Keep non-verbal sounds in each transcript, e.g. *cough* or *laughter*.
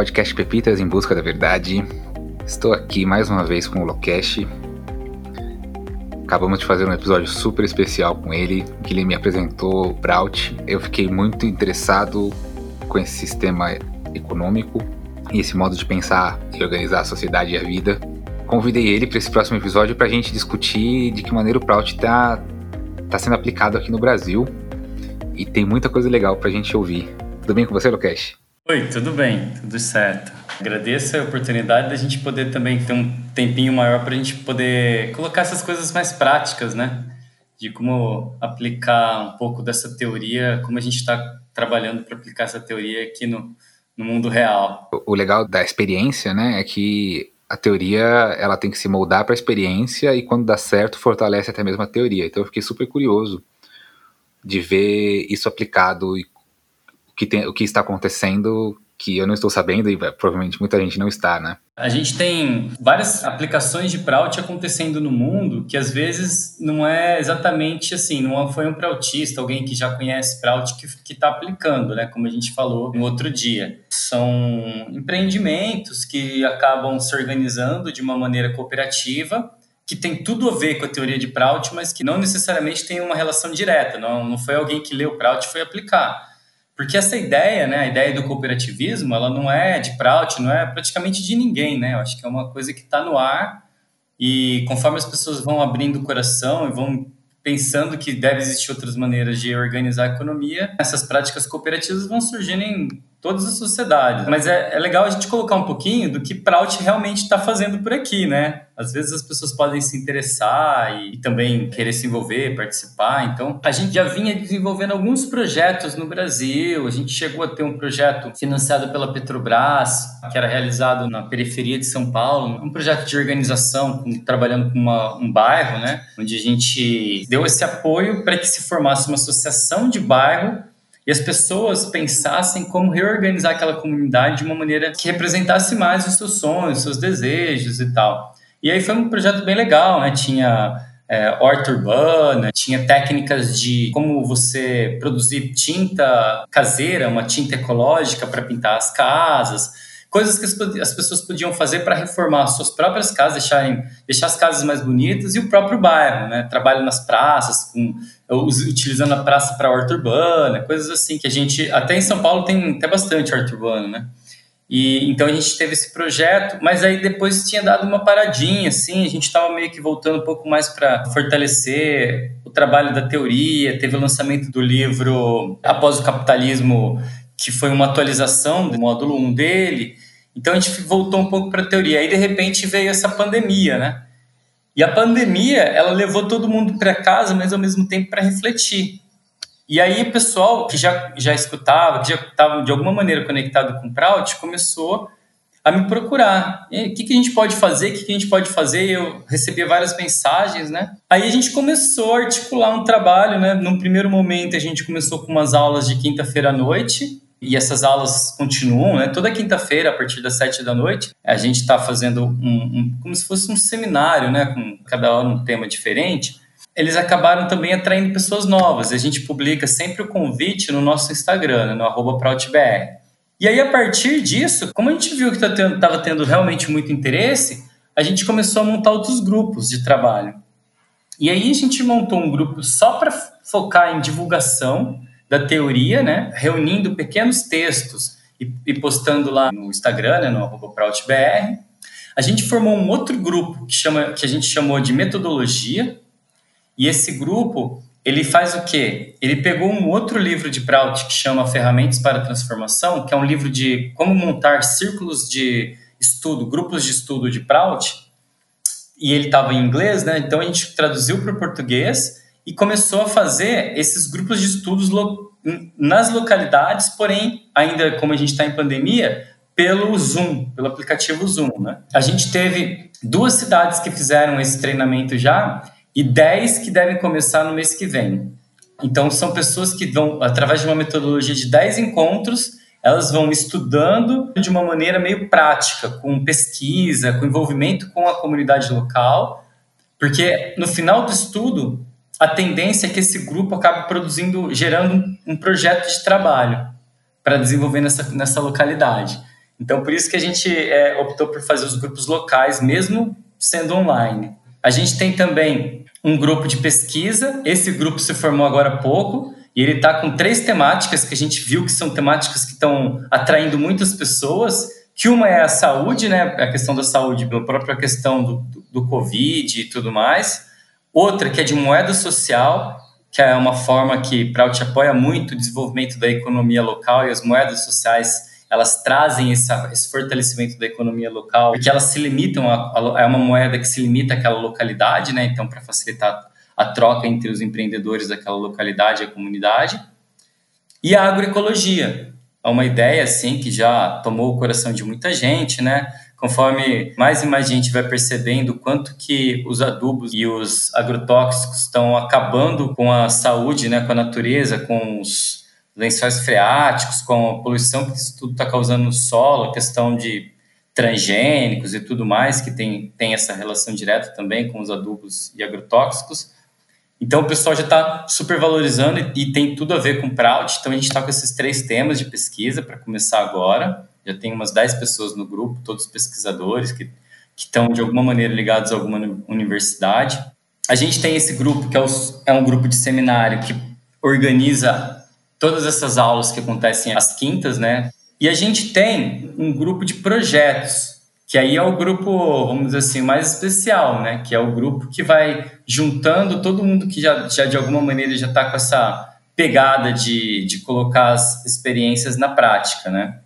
podcast Pepitas em Busca da Verdade. Estou aqui mais uma vez com o Lokesh. Acabamos de fazer um episódio super especial com ele, que ele me apresentou o Braut. Eu fiquei muito interessado com esse sistema econômico e esse modo de pensar e organizar a sociedade e a vida. Convidei ele para esse próximo episódio para a gente discutir de que maneira o Braut está tá sendo aplicado aqui no Brasil. E tem muita coisa legal para a gente ouvir. Tudo bem com você, Lokesh? Oi, tudo bem, tudo certo. Agradeço a oportunidade da gente poder também ter um tempinho maior para a gente poder colocar essas coisas mais práticas, né? De como aplicar um pouco dessa teoria, como a gente está trabalhando para aplicar essa teoria aqui no, no mundo real. O legal da experiência, né, é que a teoria ela tem que se moldar para a experiência e quando dá certo fortalece até mesmo a teoria. Então eu fiquei super curioso de ver isso aplicado e que tem, o que está acontecendo que eu não estou sabendo e provavelmente muita gente não está, né? A gente tem várias aplicações de Prout acontecendo no mundo que às vezes não é exatamente assim, não foi um Proutista, alguém que já conhece Prout que está aplicando, né? Como a gente falou no outro dia. São empreendimentos que acabam se organizando de uma maneira cooperativa que tem tudo a ver com a teoria de Prout, mas que não necessariamente tem uma relação direta. Não, não foi alguém que leu Prout e foi aplicar porque essa ideia, né, a ideia do cooperativismo, ela não é de Prout, não é praticamente de ninguém, né? Eu acho que é uma coisa que está no ar e conforme as pessoas vão abrindo o coração e vão pensando que deve existir outras maneiras de organizar a economia, essas práticas cooperativas vão surgindo em todas as sociedades. Mas é, é legal a gente colocar um pouquinho do que Prout realmente está fazendo por aqui, né? Às vezes as pessoas podem se interessar e, e, também querer se envolver, participar. Então, a gente já vinha desenvolvendo alguns projetos no Brasil. A gente chegou a ter um projeto financiado pela Petrobras, que era realizado na periferia de São Paulo, um projeto de organização, com, trabalhando com uma, um bairro, né? Onde a gente deu esse apoio para que se formasse uma associação de bairro e as pessoas pensassem como reorganizar aquela comunidade de uma maneira que representasse mais os seus sonhos, os seus desejos e tal. E aí foi um projeto bem legal, né? Tinha é, horta urbana, tinha técnicas de como você produzir tinta caseira, uma tinta ecológica para pintar as casas, coisas que as, pessoas podiam fazer para reformar suas próprias casas, deixarem, deixar as casas mais bonitas e o próprio bairro, né? Trabalho nas praças, com, utilizando a praça para horta urbana, coisas assim que a gente até em São Paulo tem até bastante horta urbana, né? E então a gente teve esse projeto, mas aí depois tinha dado uma paradinha, assim, a gente estava meio que voltando um pouco mais para fortalecer o trabalho da teoria. Teve o lançamento do livro Após o Capitalismo, que foi uma atualização do módulo 1 dele. Então a gente voltou um pouco para a teoria. Aí de repente veio essa pandemia, né? E a pandemia, ela levou todo mundo para casa, mas ao mesmo tempo para refletir. E aí o pessoal que já, já escutava, que já estava de alguma maneira conectado com o Prout, começou a me procurar. O que, que a gente pode fazer? O que, que a gente pode fazer? Eu recebia várias mensagens, né? Aí a gente começou a articular um trabalho, né? Num primeiro momento a gente começou com umas aulas de quinta-feira à noite, e essas aulas continuam, né? Toda quinta-feira, a partir das sete da noite, a gente está fazendo um, um, como se fosse um seminário, né? Com cada hora um tema diferente eles acabaram também atraindo pessoas novas. A gente publica sempre o convite no nosso Instagram, né, no arroba PrautBR. E aí, a partir disso, como a gente viu que estava tá tendo, tendo realmente muito interesse, a gente começou a montar outros grupos de trabalho. E aí a gente montou um grupo só para focar em divulgação da teoria, né? reunindo pequenos textos e, e postando lá no Instagram, né? no PrautBR. A gente formou um outro grupo que, chama, que a gente chamou de metodologia, e esse grupo, ele faz o quê? Ele pegou um outro livro de Prout que chama Ferramentas para a Transformação, que é um livro de como montar círculos de estudo, grupos de estudo de Prout, e ele estava em inglês, né? Então a gente traduziu para o português e começou a fazer esses grupos de estudos lo nas localidades, porém, ainda como a gente está em pandemia, pelo Zoom, pelo aplicativo Zoom, né? A gente teve duas cidades que fizeram esse treinamento já e 10 que devem começar no mês que vem. Então, são pessoas que vão, através de uma metodologia de 10 encontros, elas vão estudando de uma maneira meio prática, com pesquisa, com envolvimento com a comunidade local, porque no final do estudo, a tendência é que esse grupo acabe produzindo, gerando um projeto de trabalho para desenvolver nessa, nessa localidade. Então, por isso que a gente é, optou por fazer os grupos locais, mesmo sendo online. A gente tem também um grupo de pesquisa, esse grupo se formou agora há pouco, e ele está com três temáticas que a gente viu que são temáticas que estão atraindo muitas pessoas, que uma é a saúde, né, a questão da saúde, pela própria questão do, do, do Covid e tudo mais. Outra que é de moeda social, que é uma forma que Prout apoia muito o desenvolvimento da economia local e as moedas sociais elas trazem esse, esse fortalecimento da economia local, porque elas se limitam a, a, é uma moeda que se limita àquela localidade, né? Então, para facilitar a troca entre os empreendedores daquela localidade e a comunidade. E a agroecologia, é uma ideia assim que já tomou o coração de muita gente, né? Conforme mais e mais gente vai percebendo quanto que os adubos e os agrotóxicos estão acabando com a saúde, né, com a natureza, com os lençóis freáticos, com a poluição que isso tudo está causando no solo, a questão de transgênicos e tudo mais, que tem, tem essa relação direta também com os adubos e agrotóxicos. Então, o pessoal já está super valorizando e, e, tem tudo a ver com Prout. Então, a gente está com esses três temas de pesquisa para começar agora. Já tem umas 10 pessoas no grupo, todos pesquisadores que estão, de alguma maneira, ligados a alguma universidade. A gente tem esse grupo, que é, o, é um grupo de seminário que organiza todas essas aulas que acontecem às quintas, né? E a gente tem um grupo de projetos, que aí é o grupo, vamos dizer assim, mais especial, né? Que é o grupo que vai juntando todo mundo que já, já de alguma maneira já está com essa pegada de, de colocar as experiências na prática, né?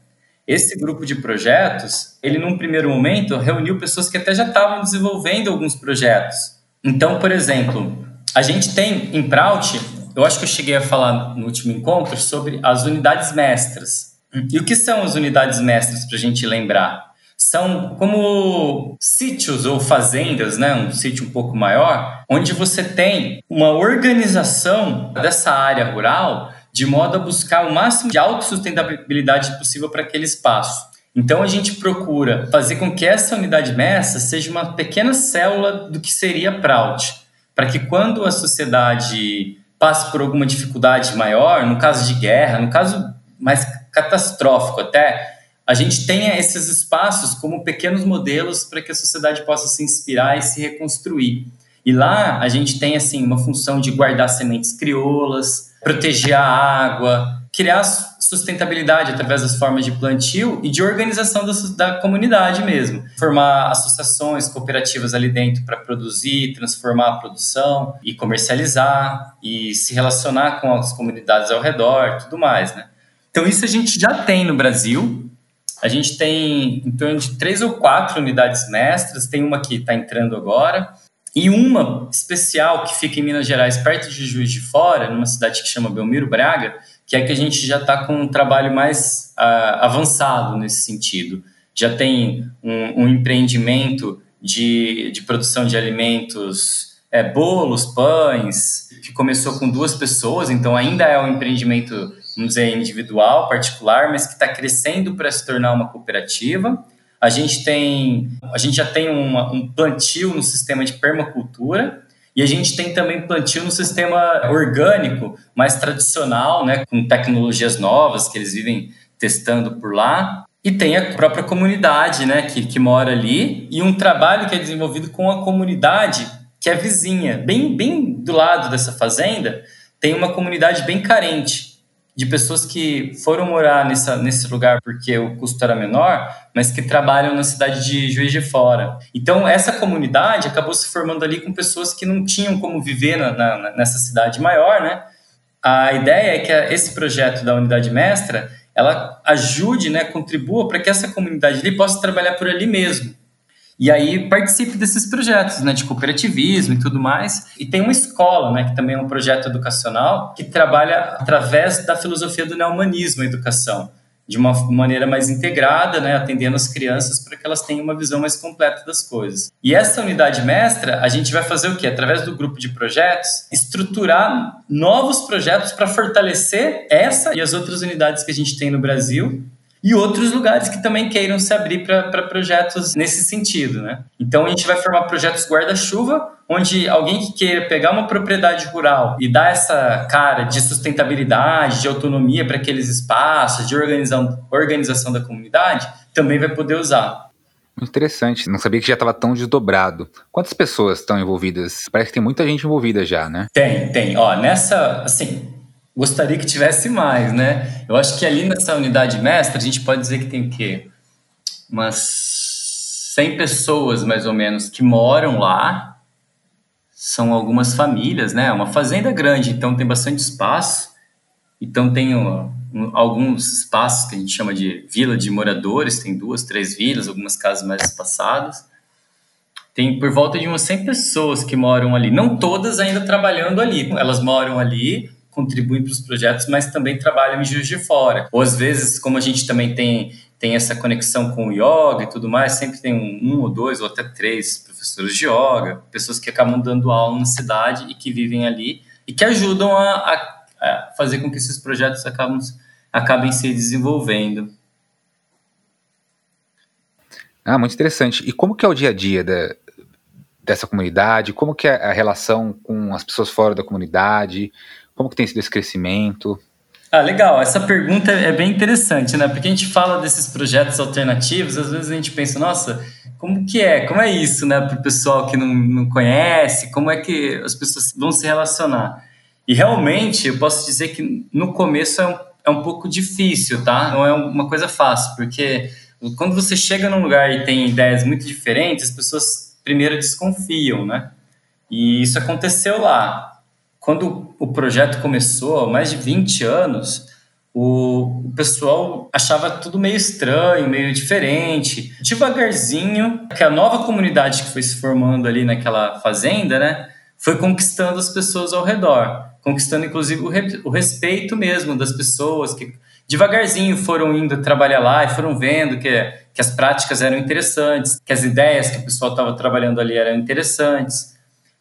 Esse grupo de projetos, ele num primeiro momento reuniu pessoas que até já estavam desenvolvendo alguns projetos. Então, por exemplo, a gente tem em Prout eu acho que eu cheguei a falar no último encontro sobre as unidades mestras. E o que são as unidades mestras para a gente lembrar? São como sítios ou fazendas, né? um sítio um pouco maior, onde você tem uma organização dessa área rural de modo a buscar o máximo de autossustentabilidade possível para aquele espaço. Então a gente procura fazer com que essa unidade mestra seja uma pequena célula do que seria Prout, para que quando a sociedade passe por alguma dificuldade maior, no caso de guerra, no caso mais catastrófico até, a gente tenha esses espaços como pequenos modelos para que a sociedade possa se inspirar e se reconstruir. E lá a gente tem assim uma função de guardar sementes crioulas, proteger a água, criar sustentabilidade através das formas de plantio e de organização da, da comunidade mesmo. Formar associações, cooperativas ali dentro para produzir, transformar a produção e comercializar e se relacionar com as comunidades ao redor tudo mais, né? Então isso a gente já tem no Brasil. A gente tem em torno de três ou quatro unidades mestras, tem uma que está entrando agora. E uma especial que fica em Minas Gerais, perto de Juiz de Fora, numa cidade que chama Belmiro Braga, que é que a gente já está com um trabalho mais uh, avançado nesse sentido. Já tem um, um empreendimento de, de produção de alimentos, é, bolos, pães, que começou com duas pessoas, então ainda é um empreendimento, vamos dizer, individual, particular, mas que está crescendo para se tornar uma cooperativa. A gente tem, a gente já tem uma, um plantio no sistema de permacultura, e a gente tem também plantio no sistema orgânico, mais tradicional, né, com tecnologias novas que eles vivem testando por lá. E tem a própria comunidade né, que, que mora ali e um trabalho que é desenvolvido com a comunidade que é vizinha. Bem, bem do lado dessa fazenda, tem uma comunidade bem carente de pessoas que foram morar nessa, nesse lugar porque o custo era menor, mas que trabalham na cidade de Juiz de Fora. Então, essa comunidade acabou se formando ali com pessoas que não tinham como viver na, na, nessa cidade maior, né? A ideia é que esse projeto da unidade mestra, ela ajude, né, contribua para que essa comunidade ali possa trabalhar por ali mesmo. E aí participe desses projetos, né, de cooperativismo e tudo mais. E tem uma escola, né, que também é um projeto educacional que trabalha através da filosofia do neomanismo a educação, de uma maneira mais integrada, né, atendendo as crianças para que elas tenham uma visão mais completa das coisas. E essa unidade mestra, a gente vai fazer o quê? Através do grupo de projetos, estruturar novos projetos para fortalecer essa e as outras unidades que a gente tem no Brasil e outros lugares que também queiram se abrir para projetos nesse sentido, né? Então a gente vai formar projetos guarda-chuva, onde alguém que queira pegar uma propriedade rural e dar essa cara de sustentabilidade, de autonomia para aqueles espaços, de organização, organização da comunidade, também vai poder usar. Interessante, não sabia que já estava tão desdobrado. Quantas pessoas estão envolvidas? Parece que tem muita gente envolvida já, né? Tem, tem. Ó, nessa, assim, gostaria que tivesse mais, né? Eu acho que ali nessa unidade mestra, a gente pode dizer que tem o quê? Umas 100 pessoas, mais ou menos, que moram lá. São algumas famílias, né? Uma fazenda grande, então tem bastante espaço. Então tem um, um, alguns espaços que a gente chama de vila de moradores, tem duas, três vilas, algumas casas mais espaçadas. Tem por volta de umas 100 pessoas que moram ali. Não todas ainda trabalhando ali. Elas moram ali, contribuem para os projetos, mas também trabalham em Juiz de Fora. Ou às vezes, como a gente também tem, tem essa conexão com o yoga e tudo mais, sempre tem um, um ou dois ou até três professores de yoga, pessoas que acabam dando aula na cidade e que vivem ali e que ajudam a, a, a fazer com que esses projetos acabam, acabem se desenvolvendo. Ah, muito interessante. E como que é o dia a dia da, dessa comunidade? Como que é a relação com as pessoas fora da comunidade? Como que tem sido esse crescimento? Ah, legal. Essa pergunta é bem interessante, né? Porque a gente fala desses projetos alternativos, às vezes a gente pensa, nossa, como que é? Como é isso, né? Para o pessoal que não, não conhece, como é que as pessoas vão se relacionar? E realmente, eu posso dizer que no começo é um, é um pouco difícil, tá? Não é uma coisa fácil, porque quando você chega num lugar e tem ideias muito diferentes, as pessoas primeiro desconfiam, né? E isso aconteceu lá quando o projeto começou, há mais de 20 anos, o, pessoal achava tudo meio estranho, meio diferente. Devagarzinho, que a nova comunidade que foi se formando ali naquela fazenda, né, foi conquistando as pessoas ao redor, conquistando inclusive o, re, o respeito mesmo das pessoas que devagarzinho foram indo trabalhar lá e foram vendo que, que as práticas eram interessantes, que as ideias que o pessoal estava trabalhando ali eram interessantes.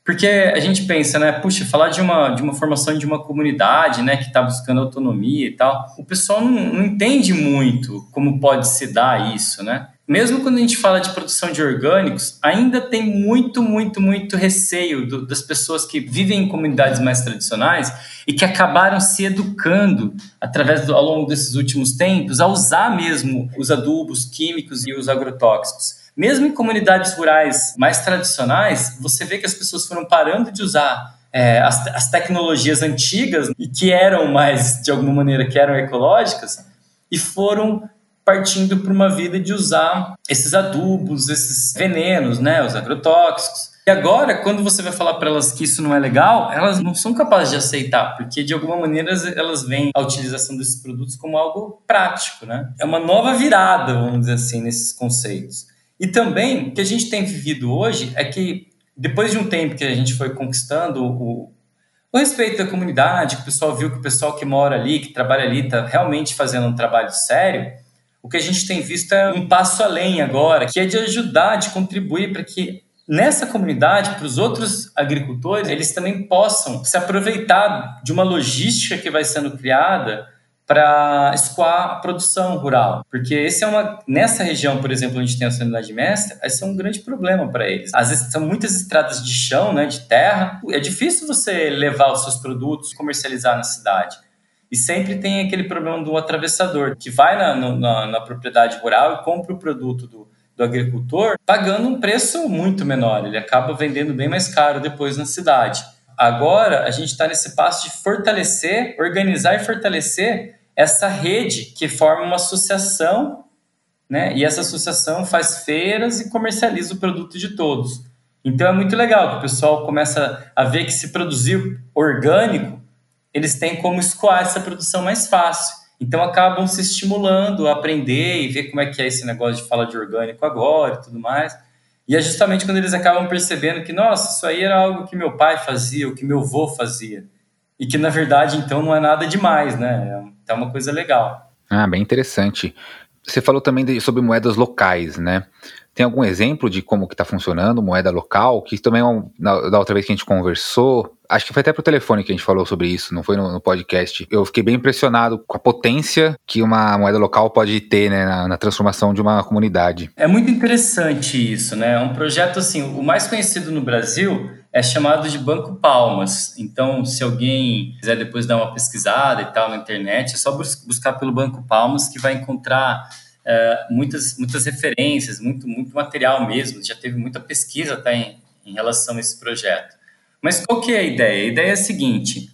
Porque a gente pensa, né, puxa, falar de uma, de uma formação de uma comunidade, né, que está buscando autonomia e tal, o pessoal não, não entende muito como pode se dar isso, né? Mesmo quando a gente fala de produção de orgânicos, ainda tem muito, muito, muito receio do, das pessoas que vivem em comunidades mais tradicionais e que acabaram se educando através do, ao longo desses últimos tempos a usar mesmo os adubos químicos e os agrotóxicos. Mesmo em comunidades rurais mais tradicionais, você vê que as pessoas foram parando de usar é, as, as, tecnologias antigas e que eram mais, de alguma maneira, que eram ecológicas e foram partindo para uma vida de usar esses adubos, esses venenos, né, os agrotóxicos. E agora, quando você vai falar para elas que isso não é legal, elas não são capazes de aceitar, porque de alguma maneira elas veem a utilização desses produtos como algo prático, né? É uma nova virada, vamos dizer assim, nesses conceitos. E também, o que a gente tem vivido hoje é que, depois de um tempo que a gente foi conquistando o, o respeito da comunidade, que o pessoal viu que o pessoal que mora ali, que trabalha ali, está realmente fazendo um trabalho sério, o que a gente tem visto é um passo além agora, que é de ajudar, de contribuir para que nessa comunidade, para os outros agricultores, eles também possam se aproveitar de uma logística que vai sendo criada para escoar a produção rural, porque esse é uma nessa região, por exemplo, onde tem a unidade mestra, esse é um grande problema para eles. Às vezes são muitas estradas de chão, né, de terra. É difícil você levar os seus produtos, comercializar na cidade. E sempre tem aquele problema do atravessador, que vai na, na, na propriedade rural e compra o produto do, do agricultor pagando um preço muito menor. Ele acaba vendendo bem mais caro depois na cidade. Agora, a gente está nesse passo de fortalecer, organizar e fortalecer essa rede que forma uma associação, né? E essa associação faz feiras e comercializa o produto de todos. Então é muito legal que o pessoal começa a ver que se produzir orgânico, eles têm como escoar essa produção mais fácil. Então acabam se estimulando a aprender e ver como é que é esse negócio de falar de orgânico agora e tudo mais. E é justamente quando eles acabam percebendo que, nossa, isso aí era algo que meu pai fazia, o que meu avô fazia. E que, na verdade, então, não é nada demais, né? É uma coisa legal. Ah, bem interessante. Você falou também de, sobre moedas locais, né? Tem algum exemplo de como que está funcionando moeda local? Que também, é da outra vez que a gente conversou, Acho que foi até pro telefone que a gente falou sobre isso, não foi no, no podcast. Eu fiquei bem impressionado com a potência que uma moeda local pode ter né, na, na, transformação de uma comunidade. É muito interessante isso, né? É um projeto assim, o mais conhecido no Brasil é chamado de Banco Palmas. Então, se alguém quiser depois dar uma pesquisada e tal na internet, é só buscar pelo Banco Palmas que vai encontrar é, muitas, muitas referências, muito, muito material mesmo. Já teve muita pesquisa até em, em relação a esse projeto. Mas qual que é a ideia? A ideia é a seguinte: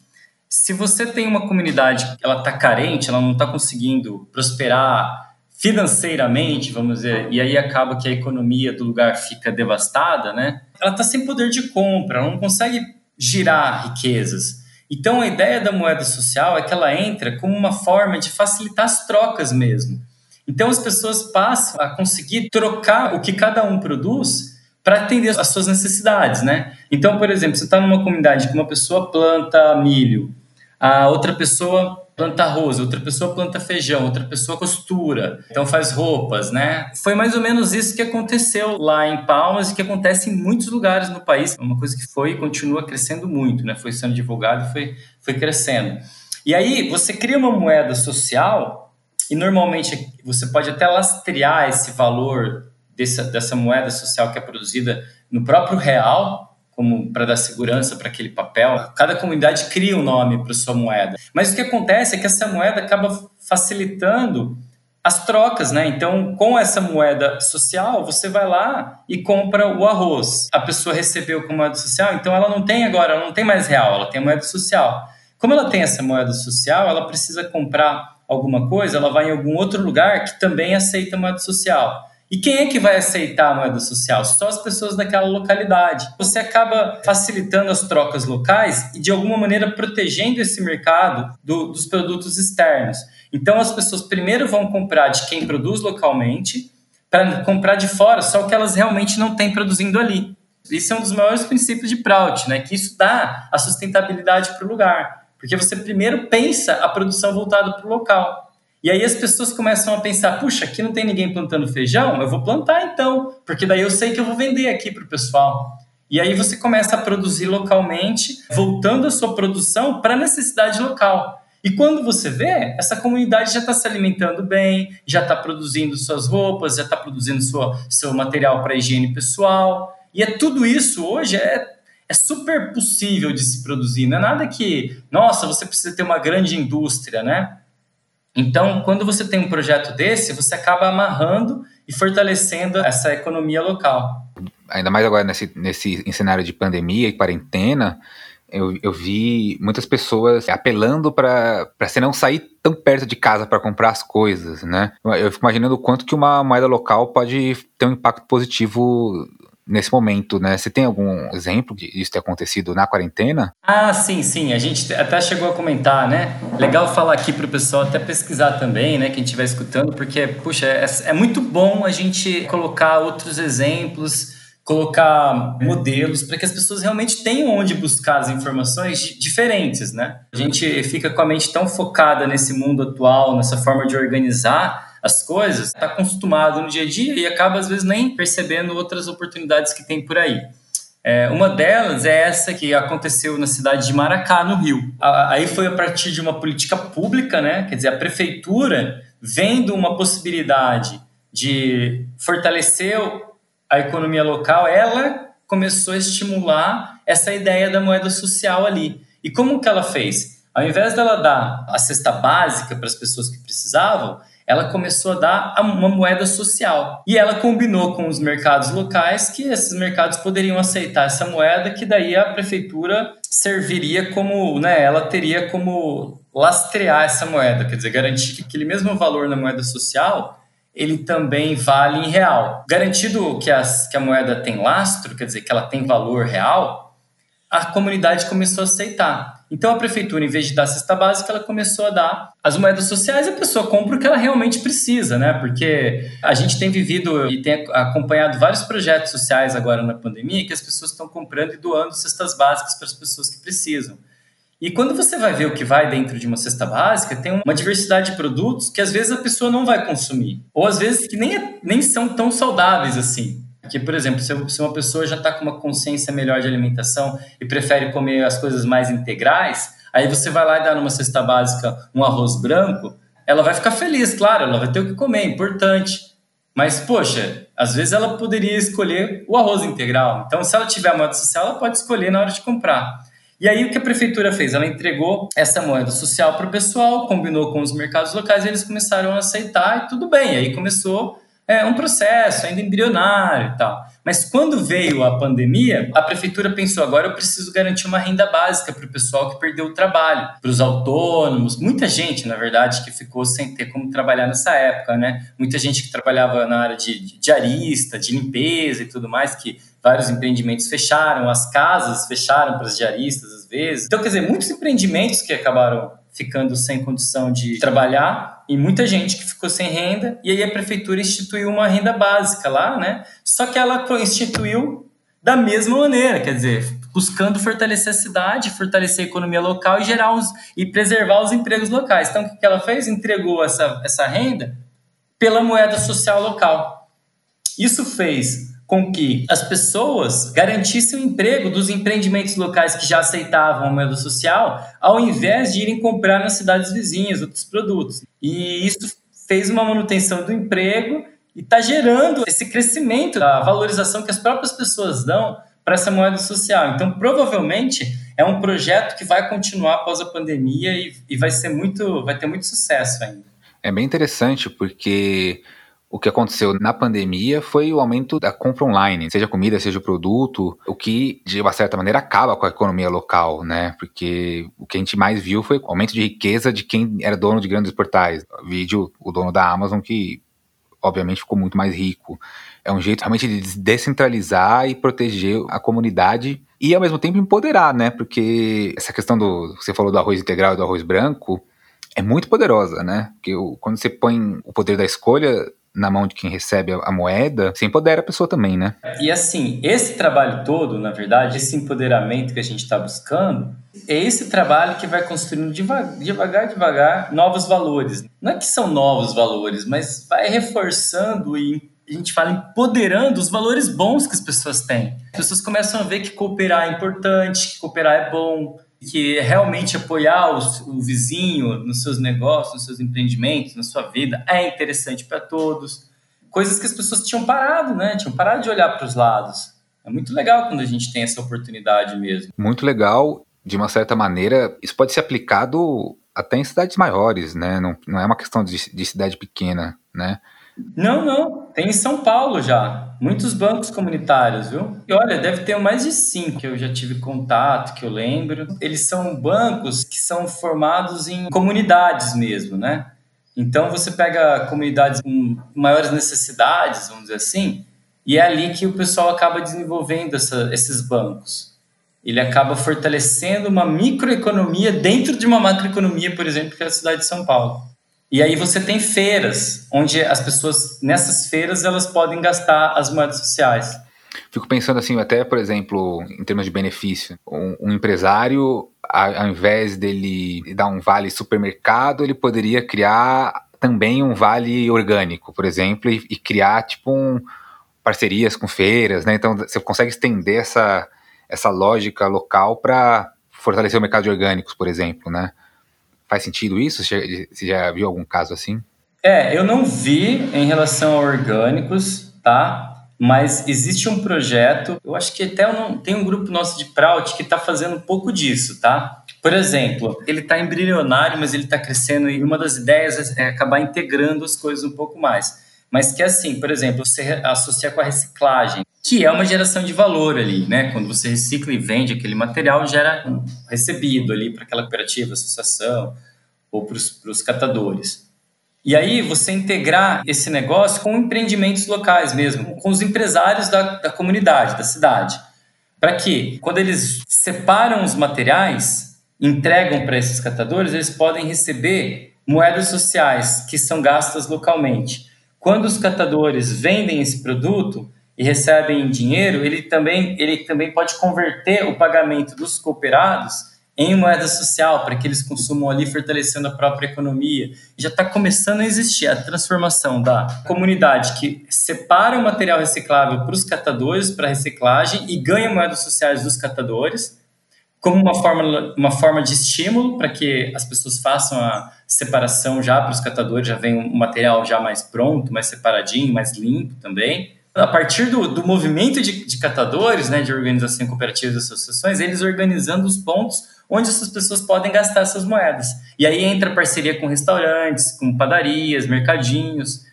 se você tem uma comunidade que ela está carente, ela não está conseguindo prosperar financeiramente, vamos dizer, e aí acaba que a economia do lugar fica devastada, né? Ela está sem poder de compra, ela não consegue girar riquezas. Então a ideia da moeda social é que ela entra como uma forma de facilitar as trocas mesmo. Então as pessoas passam a conseguir trocar o que cada um produz para atender as suas necessidades, né? Então, por exemplo, você está numa comunidade que uma pessoa planta milho, a outra pessoa planta arroz, outra pessoa planta feijão, outra pessoa costura, então faz roupas, né? Foi mais ou menos isso que aconteceu lá em Palmas e que acontece em muitos lugares no país. É uma coisa que foi e continua crescendo muito, né? Foi sendo divulgado foi, foi crescendo. E aí você cria uma moeda social e normalmente você pode até lastrear esse valor dessa, dessa moeda social que é produzida no próprio real, como para dar segurança para aquele papel. Cada comunidade cria um nome para sua moeda. Mas o que acontece é que essa moeda acaba facilitando as trocas, né? Então, com essa moeda social, você vai lá e compra o arroz. A pessoa recebeu com moeda social, então ela não tem agora, ela não tem mais real, ela tem moeda social. Como ela tem essa moeda social, ela precisa comprar alguma coisa, ela vai em algum outro lugar que também aceita moeda social. E quem é que vai aceitar a moeda social? Só as pessoas daquela localidade. Você acaba facilitando as trocas locais e, de alguma maneira, protegendo esse mercado do, dos produtos externos. Então, as pessoas primeiro vão comprar de quem produz localmente, para comprar de fora só o que elas realmente não têm produzindo ali. Isso é um dos maiores princípios de Prout, né? que isso dá a sustentabilidade para o lugar. Porque você primeiro pensa a produção voltada para o local. E aí as pessoas começam a pensar: puxa, aqui não tem ninguém plantando feijão, eu vou plantar então, porque daí eu sei que eu vou vender aqui para o pessoal. E aí você começa a produzir localmente, voltando a sua produção para a necessidade local. E quando você vê, essa comunidade já está se alimentando bem, já está produzindo suas roupas, já está produzindo sua, seu material para higiene pessoal. E é tudo isso hoje é, é super possível de se produzir. Não é nada que, nossa, você precisa ter uma grande indústria, né? Então, quando você tem um projeto desse, você acaba amarrando e fortalecendo essa economia local. Ainda mais agora nesse, nesse cenário de pandemia e quarentena, eu, eu vi muitas pessoas apelando para você não sair tão perto de casa para comprar as coisas, né? Eu fico imaginando o quanto que uma moeda local pode ter um impacto positivo nesse momento, né? Você tem algum exemplo disso ter acontecido na quarentena? Ah, sim, sim. A gente até chegou a comentar, né? Legal falar aqui para o pessoal até pesquisar também, né? Quem estiver escutando, porque, puxa, é, é muito bom a gente colocar outros exemplos colocar modelos para que as pessoas realmente tenham onde buscar as informações diferentes, né? A gente fica com a mente tão focada nesse mundo atual, nessa forma de organizar as coisas, está acostumado no dia a dia e acaba, às vezes, nem percebendo outras oportunidades que tem por aí. É, uma delas é essa que aconteceu na cidade de Maracá, no Rio. aí foi a partir de uma política pública, né? quer dizer, a prefeitura, vendo uma possibilidade de fortalecer a economia local, ela começou a estimular essa ideia da moeda social ali. E como que ela fez? Ao invés dela dar a cesta básica para as pessoas que precisavam, ela começou a dar uma moeda social. E ela combinou com os mercados locais que esses mercados poderiam aceitar essa moeda, que daí a prefeitura serviria como, né, ela teria como lastrear essa moeda, quer dizer, garantir que aquele mesmo valor na moeda social ele também vale em real. Garantido que, as, que a moeda tem lastro, quer dizer, que ela tem valor real, a comunidade começou a aceitar. Então a prefeitura, em vez de dar cesta básica, ela começou a dar as moedas sociais e a pessoa compra o que ela realmente precisa, né? Porque a gente tem vivido e tem acompanhado vários projetos sociais agora na pandemia que as pessoas estão comprando e doando cestas básicas para as pessoas que precisam. E quando você vai ver o que vai dentro de uma cesta básica, tem uma diversidade de produtos que às vezes a pessoa não vai consumir, ou às vezes que nem, é, nem são tão saudáveis assim. Porque, por exemplo, se uma pessoa já está com uma consciência melhor de alimentação e prefere comer as coisas mais integrais, aí você vai lá e dá numa cesta básica um arroz branco, ela vai ficar feliz, claro, ela vai ter o que comer, é importante. Mas, poxa, às vezes ela poderia escolher o arroz integral. Então, se ela tiver a moeda social, ela pode escolher na hora de comprar. E aí, o que a prefeitura fez? Ela entregou essa moeda social para o pessoal, combinou com os mercados locais e eles começaram a aceitar e tudo bem. Aí começou é, um processo ainda embrionário e tal. Mas quando veio a pandemia, a prefeitura pensou: agora eu preciso garantir uma renda básica para o pessoal que perdeu o trabalho, para os autônomos, muita gente, na verdade, que ficou sem ter como trabalhar nessa época, né? Muita gente que trabalhava na área de, de diarista, de limpeza e tudo mais, que vários empreendimentos fecharam, as casas fecharam para os diaristas às vezes. Então, quer dizer, muitos empreendimentos que acabaram ficando sem condição de trabalhar e muita gente que ficou sem renda. E aí a prefeitura instituiu uma renda básica lá, né? Só que ela instituiu da mesma maneira, quer dizer, buscando fortalecer a cidade, fortalecer a economia local e gerar os, e preservar os empregos locais. Então, o que ela fez? Entregou essa, essa renda pela moeda social local. Isso fez com que as pessoas garantissem o emprego dos empreendimentos locais que já aceitavam a moeda social, ao invés de irem comprar nas cidades vizinhas outros produtos. E isso fez uma manutenção do emprego e está gerando esse crescimento da valorização que as próprias pessoas dão para essa moeda social. Então, provavelmente é um projeto que vai continuar após a pandemia e, e vai ser muito, vai ter muito sucesso ainda. É bem interessante porque o que aconteceu na pandemia foi o aumento da compra online, seja comida, seja produto, o que de uma certa maneira acaba com a economia local, né? Porque o que a gente mais viu foi o aumento de riqueza de quem era dono de grandes portais. Vídeo o dono da Amazon que obviamente ficou muito mais rico. É um jeito realmente de descentralizar e proteger a comunidade e ao mesmo tempo empoderar, né? Porque essa questão do você falou do arroz integral e do arroz branco, é muito poderosa, né? Porque quando você põe o poder da escolha na mão de quem recebe a moeda, se empodera a pessoa também, né? E assim, esse trabalho todo, na verdade, esse empoderamento que a gente está buscando, é esse trabalho que vai construindo devagar, devagar, novos valores. Não é que são novos valores, mas vai reforçando e a gente fala empoderando os valores bons que as pessoas têm. As pessoas começam a ver que cooperar é importante, que cooperar é bom, que realmente apoiar o, o, vizinho nos seus negócios, nos seus empreendimentos, na sua vida é interessante para todos. Coisas que as pessoas tinham parado, né? Tinham parado de olhar para os lados. É muito legal quando a gente tem essa oportunidade mesmo. Muito legal. De uma certa maneira, isso pode ser aplicado até em cidades maiores, né? Não, não é uma questão de, de cidade pequena, né? Não, não. Tem em São Paulo já. Muitos bancos comunitários, viu? E olha, deve ter mais de cinco que eu já tive contato, que eu lembro. Eles são bancos que são formados em comunidades mesmo, né? Então você pega comunidades com maiores necessidades, vamos dizer assim, e é ali que o pessoal acaba desenvolvendo essa, esses bancos. Ele acaba fortalecendo uma microeconomia dentro de uma macroeconomia, por exemplo, que é a cidade de São Paulo. E aí você tem feiras, onde as pessoas, nessas feiras, elas podem gastar as moedas sociais. Fico pensando assim, até, por exemplo, em termos de benefício, um, um empresário, ao invés dele dar um vale supermercado, ele poderia criar também um vale orgânico, por exemplo, e, e criar, tipo, um, parcerias com feiras, né? Então, você consegue estender essa, essa lógica local para fortalecer o mercado de orgânicos, por exemplo, né? Faz sentido isso? Você já viu algum caso assim? É, eu não vi em relação a orgânicos, tá? Mas existe um projeto, eu acho que até tem um grupo nosso de Prout que está fazendo um pouco disso, tá? Por exemplo, ele está embrionário, mas ele está crescendo e uma das ideias é acabar integrando as coisas um pouco mais. Mas que assim, por exemplo, você associa com a reciclagem, que é uma geração de valor ali, né? Quando você recicla e vende aquele material, gera um recebido ali para aquela cooperativa, associação ou para os catadores. E aí você integrar esse negócio com empreendimentos locais mesmo, com os empresários da, da comunidade, da cidade. Para que, quando eles separam os materiais, entregam para esses catadores, eles podem receber moedas sociais que são gastas localmente. Quando os catadores vendem esse produto e recebem dinheiro, ele também, ele também pode converter o pagamento dos cooperados em moeda social para que eles consumam ali, fortalecendo a própria economia. Já está começando a existir a transformação da comunidade que separa o material reciclável para os catadores, para reciclagem, e ganha moedas sociais dos catadores, como uma forma, uma forma de estímulo para que as pessoas façam a separação já para os catadores, já vem um material já mais pronto, mais separadinho, mais limpo também a partir do, do movimento de, de, catadores, né, de organização cooperativas e associações, eles organizando os pontos onde essas pessoas podem gastar suas moedas. E aí entra parceria com restaurantes, com padarias, mercadinhos.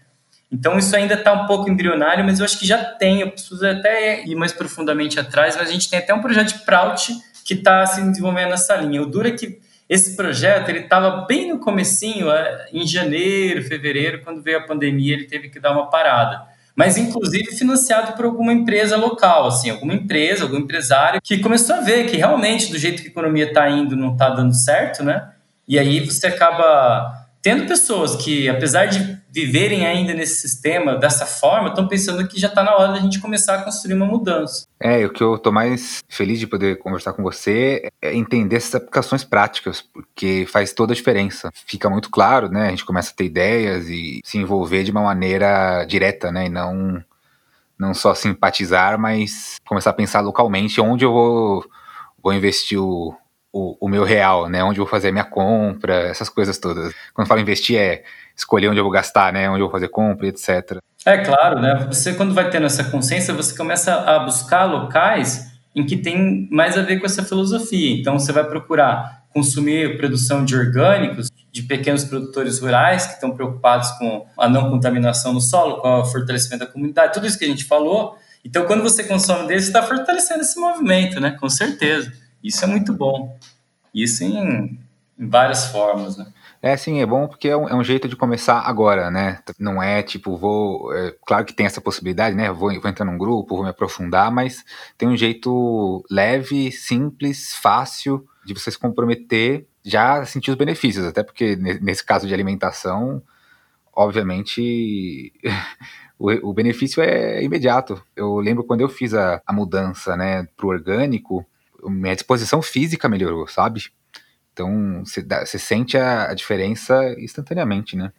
Então isso ainda está um pouco embrionário, mas eu acho que já tem. Eu preciso até ir mais profundamente atrás, mas a gente tem até um projeto de Prout que está se desenvolvendo nessa linha. O duro é que esse projeto ele estava bem no comecinho, é, em janeiro, fevereiro, quando veio a pandemia, ele teve que dar uma parada mas inclusive financiado por alguma empresa local, assim, alguma empresa, algum empresário que começou a ver que realmente do jeito que a economia está indo não está dando certo, né? E aí você acaba tendo pessoas que, apesar de viverem ainda nesse sistema dessa forma, estão pensando que já está na hora da gente começar a construir uma mudança. É, o que eu estou mais feliz de poder conversar com você é entender essas aplicações práticas, porque faz toda a diferença. Fica muito claro, né? A gente começa a ter ideias e se envolver de uma maneira direta, né? E não, não só simpatizar, mas começar a pensar localmente onde eu vou, vou investir o, o, o, meu real, né? Onde eu vou fazer a minha compra, essas coisas todas. Quando falo investir é escolher onde eu vou gastar, né? Onde eu vou fazer compra, etc. É claro, né? Você quando vai tendo essa consciência, você começa a buscar locais em que tem mais a ver com essa filosofia. Então você vai procurar consumir produção de orgânicos de pequenos produtores rurais que estão preocupados com a não contaminação no solo, com o fortalecimento da comunidade, tudo isso que a gente falou. Então, quando você consome desse, está fortalecendo esse movimento, né? Com certeza. Isso é muito bom. Isso em, em várias formas, né? É, sim, é bom porque é um, é um, jeito de começar agora, né? Não é tipo, vou. É, claro que tem essa possibilidade, né? Vou, vou entrar num grupo, vou me aprofundar, mas tem um jeito leve, simples, fácil de você se comprometer já sentir os benefícios, até porque nesse caso de alimentação, obviamente. *laughs* o, o, benefício é imediato. Eu lembro quando eu fiz a, a mudança, né, pro orgânico, minha disposição física melhorou, sabe? Então, você, sente a, a, diferença instantaneamente, né?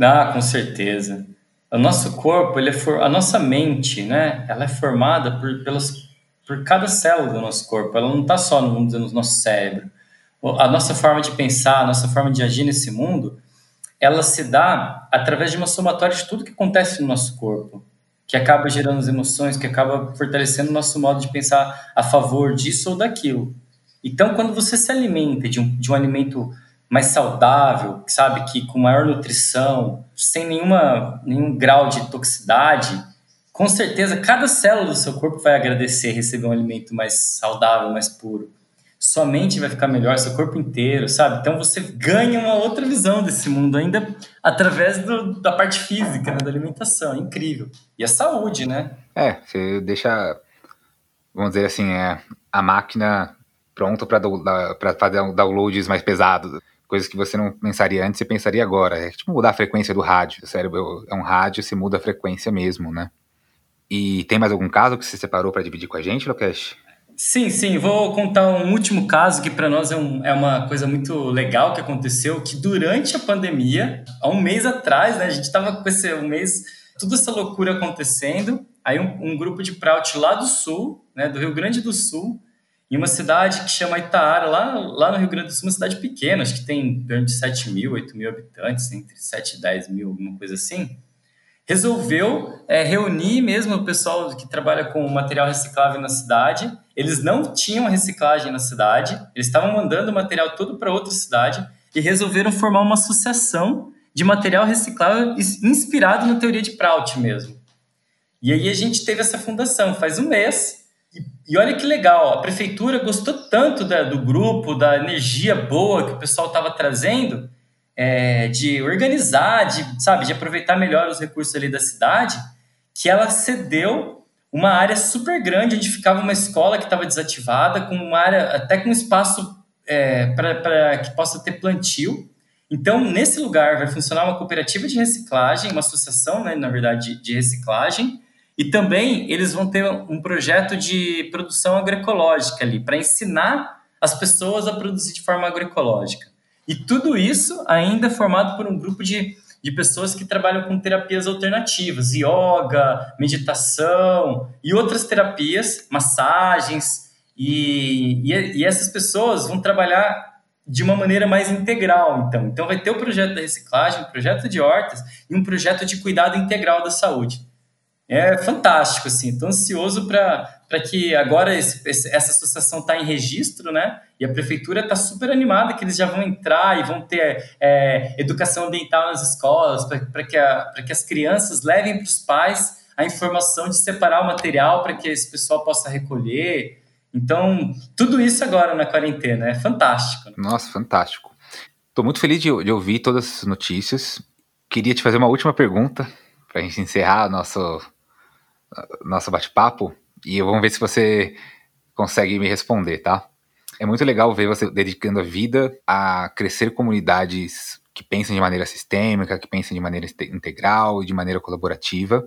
Ah, com certeza. O nosso corpo, ele é for, a nossa mente, né? Ela é formada por, pelas, por cada célula do nosso corpo. Ela não está só no, no nosso cérebro. A nossa forma de pensar, a nossa forma de agir nesse mundo, ela se dá através de uma somatória de tudo que acontece no nosso corpo que acaba gerando as emoções, que acaba fortalecendo o nosso modo de pensar a favor disso ou daquilo. Então, quando você se alimenta de um, de um alimento mais saudável, sabe, que com maior nutrição, sem nenhuma, nenhum grau de toxicidade, com certeza cada célula do seu corpo vai agradecer receber um alimento mais saudável, mais puro sua mente vai ficar melhor, seu corpo inteiro, sabe? Então você ganha uma outra visão desse mundo ainda através do, da parte física, né? da alimentação. É incrível. E a saúde, né? É, você deixa, vamos dizer assim, é, a máquina pronta para fazer downloads mais pesados. Coisas que você não pensaria antes, você pensaria agora. É tipo mudar a frequência do rádio. O cérebro é um rádio, você muda a frequência mesmo, né? E tem mais algum caso que você separou para dividir com a gente, Lokesh? Sim, sim. Vou contar um último caso que para nós é, um, é, uma coisa muito legal que aconteceu, que durante a pandemia, há um mês atrás, né, a gente estava com esse um mês, toda essa loucura acontecendo, aí um, um, grupo de Prout lá do Sul, né, do Rio Grande do Sul, em uma cidade que chama Itaara, lá, lá no Rio Grande do Sul, uma cidade pequena, acho que tem em torno de 7 mil, 8 mil habitantes, entre 7 e 10 mil, alguma coisa assim resolveu é, reunir mesmo o pessoal que trabalha com material reciclável na cidade. Eles não tinham reciclagem na cidade, eles estavam mandando o material todo para outra cidade e resolveram formar uma associação de material reciclável inspirado na teoria de Prout mesmo. E aí a gente teve essa fundação faz um mês. E, e olha que legal, a prefeitura gostou tanto da, do grupo, da energia boa que o pessoal estava trazendo, é, de organizar, de, sabe, de aproveitar melhor os recursos ali da cidade, que ela cedeu uma área super grande onde ficava uma escola que estava desativada, com uma área até com espaço é, para que possa ter plantio. Então, nesse lugar vai funcionar uma cooperativa de reciclagem, uma associação, né, na verdade, de, de reciclagem, e também eles vão ter um projeto de produção agroecológica ali, para ensinar as pessoas a produzir de forma agroecológica. E tudo isso ainda formado por um grupo de, de pessoas que trabalham com terapias alternativas, yoga, meditação e outras terapias, massagens. E, e, e essas pessoas vão trabalhar de uma maneira mais integral, então. Então vai ter o projeto da reciclagem, o projeto de hortas e um projeto de cuidado integral da saúde. É fantástico, assim. Estou ansioso para que agora esse, essa associação está em registro, né? E a prefeitura está super animada que eles já vão entrar e vão ter é, educação ambiental nas escolas para que, que as crianças levem para os pais a informação de separar o material para que esse pessoal possa recolher. Então, tudo isso agora na quarentena é fantástico. Né? Nossa, fantástico. Estou muito feliz de, de, ouvir todas essas notícias. Queria te fazer uma última pergunta para a gente encerrar nosso, nosso bate-papo. E vamos ver se você consegue me responder, tá? É muito legal ver você dedicando a vida a crescer comunidades que pensam de maneira sistêmica, que pensam de maneira integral e de maneira colaborativa.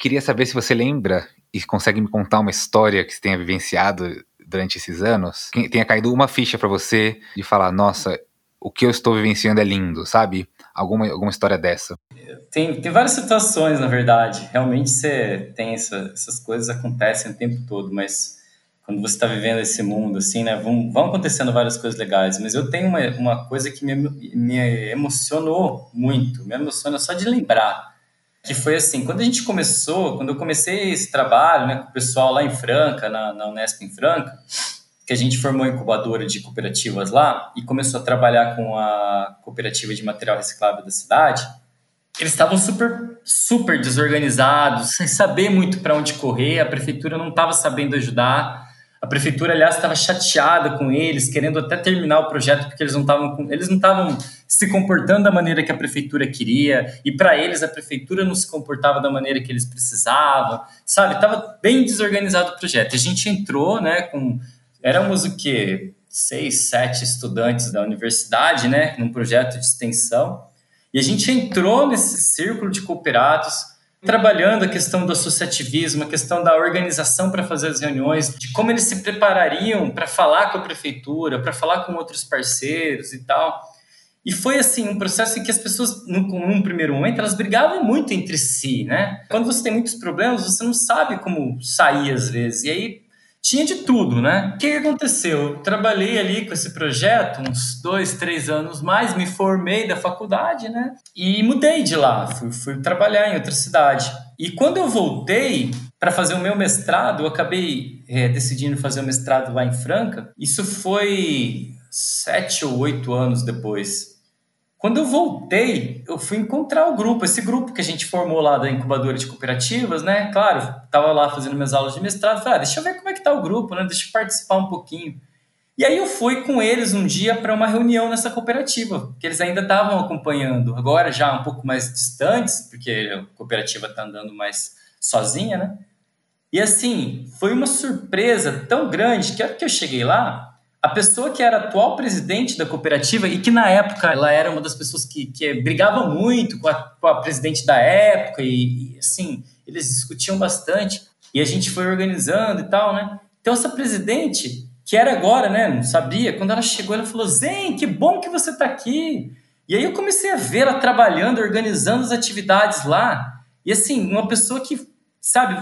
Queria saber se você lembra e consegue me contar uma história que você tenha vivenciado durante esses anos, que tenha caído uma ficha para você de falar, nossa, o que eu estou vivenciando é lindo, sabe? Alguma, alguma história dessa. Tem, tem várias situações, na verdade. Realmente você tem essa, essas coisas acontecem o tempo todo, mas quando você está vivendo esse mundo, assim, né, vão, vão acontecendo várias coisas legais. Mas eu tenho uma, uma coisa que me, me emocionou muito, me emociona só de lembrar que foi assim, quando a gente começou, quando eu comecei esse trabalho, né, com o pessoal lá em Franca, na, na Unesp em Franca, que a gente formou incubadora de cooperativas lá e começou a trabalhar com a cooperativa de material reciclável da cidade, eles estavam super, super desorganizados, sem saber muito para onde correr, a prefeitura não estava sabendo ajudar. A prefeitura, aliás, estava chateada com eles, querendo até terminar o projeto porque eles não estavam eles não estavam se comportando da maneira que a prefeitura queria e para eles a prefeitura não se comportava da maneira que eles precisavam, sabe? Tava bem desorganizado o projeto. A gente entrou, né, com éramos o quê? Seis, sete estudantes da universidade, né, num projeto de extensão. E a gente entrou nesse círculo de cooperados trabalhando a questão do associativismo, a questão da organização para fazer as reuniões, de como eles se preparariam para falar com a prefeitura, para falar com outros parceiros e tal. E foi assim um processo em que as pessoas, num, num, primeiro momento, elas brigavam muito entre si, né? Quando você tem muitos problemas, você não sabe como sair às vezes. E aí tinha de tudo, né? O que aconteceu? Eu trabalhei ali com esse projeto uns dois, três anos mais, me formei da faculdade, né? E mudei de lá, fui, fui trabalhar em outra cidade. E quando eu voltei para fazer o meu mestrado, eu acabei é, decidindo fazer o mestrado lá em Franca. Isso foi sete ou oito anos depois. Quando eu voltei, eu fui encontrar o grupo, esse grupo que a gente formou lá da incubadora de cooperativas, né? Claro, estava lá fazendo minhas aulas de mestrado, falei, ah, deixa eu ver como é tá o grupo, né? Deixa eu participar um pouquinho. E aí eu fui com eles um dia para uma reunião nessa cooperativa, que eles ainda estavam acompanhando, agora já um pouco mais distantes, porque a cooperativa está andando mais sozinha, né? E assim, foi uma surpresa tão grande que a hora que eu cheguei lá, a pessoa que era atual presidente da cooperativa e que na época ela era uma das pessoas que, que brigava muito com a, com a presidente da época e, e, assim, eles discutiam bastante e a gente foi organizando e tal, né? Então essa presidente, que era agora, né, não sabia, quando ela chegou ela falou, Zen, que bom que você está aqui. E aí eu comecei a ver ela trabalhando, organizando as atividades lá e assim, uma pessoa que, sabe,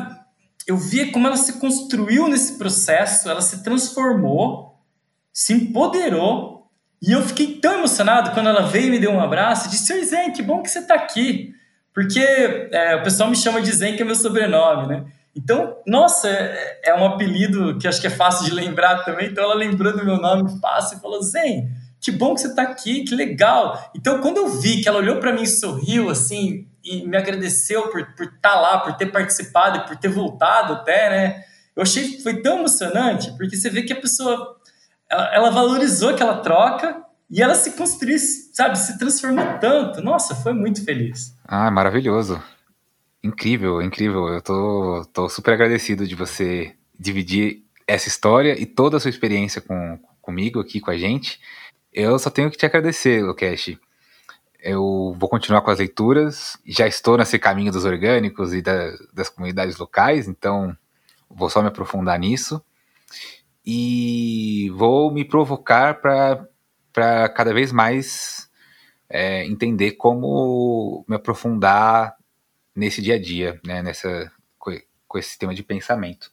eu via como ela se construiu nesse processo, ela se transformou se empoderou. E eu fiquei tão emocionado quando ela veio e me deu um abraço e disse: Senhor Zen, que bom que você está aqui. Porque é, o pessoal me chama de Zen, que é meu sobrenome, né? Então, nossa, é, é, um apelido que acho que é fácil de lembrar também. Então, ela lembrou do meu nome fácil e falou: Zen, que bom que você está aqui, que legal. Então, quando eu vi que ela olhou para mim e sorriu, assim, e me agradeceu por estar por tá lá, por ter participado e por ter voltado até, né? Eu achei que foi tão emocionante, porque você vê que a pessoa ela, ela valorizou aquela troca e ela se construiu, sabe, se transformou tanto. Nossa, foi muito feliz. Ah, maravilhoso. Incrível, incrível. Eu tô, tô super agradecido de você dividir essa história e toda a sua experiência com, comigo aqui com a gente. Eu só tenho que te agradecer, Lukesh. Eu vou continuar com as leituras, já estou nesse caminho dos orgânicos e da, das comunidades locais, então vou só me aprofundar nisso. e vou me provocar para cada vez mais é, entender como me aprofundar nesse dia a dia, né, nessa, com esse sistema de pensamento.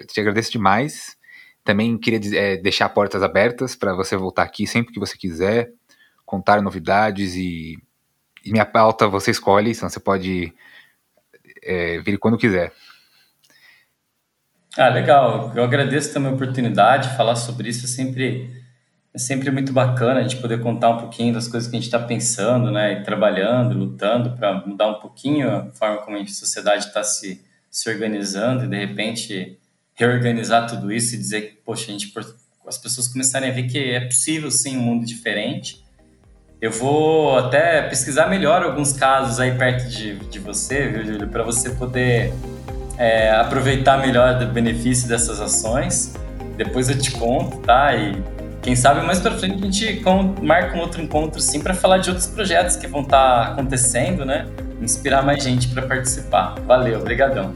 Eu te agradeço demais. Também queria é, deixar portas abertas para você voltar aqui sempre que você quiser, contar novidades e, e minha pauta você escolhe, então você pode é, vir quando quiser. Ah, legal. Eu agradeço também a oportunidade. Falar sobre isso é sempre, é sempre muito bacana a gente poder contar um pouquinho das coisas que a gente está pensando, né? E trabalhando, lutando para mudar um pouquinho a forma como a sociedade está se, se organizando e de repente reorganizar tudo isso e dizer que, poxa, a gente, as pessoas começarem a ver que é possível sim um mundo diferente. Eu vou até pesquisar melhor alguns casos aí perto de, de você, viu, Júlio, para você poder é, aproveitar melhor do benefício dessas ações. Depois eu te conto, tá? E quem sabe mais para frente a gente marca um outro encontro sim para falar de outros projetos que vão estar tá acontecendo, né? Inspirar mais gente para participar. Valeu, obrigadão.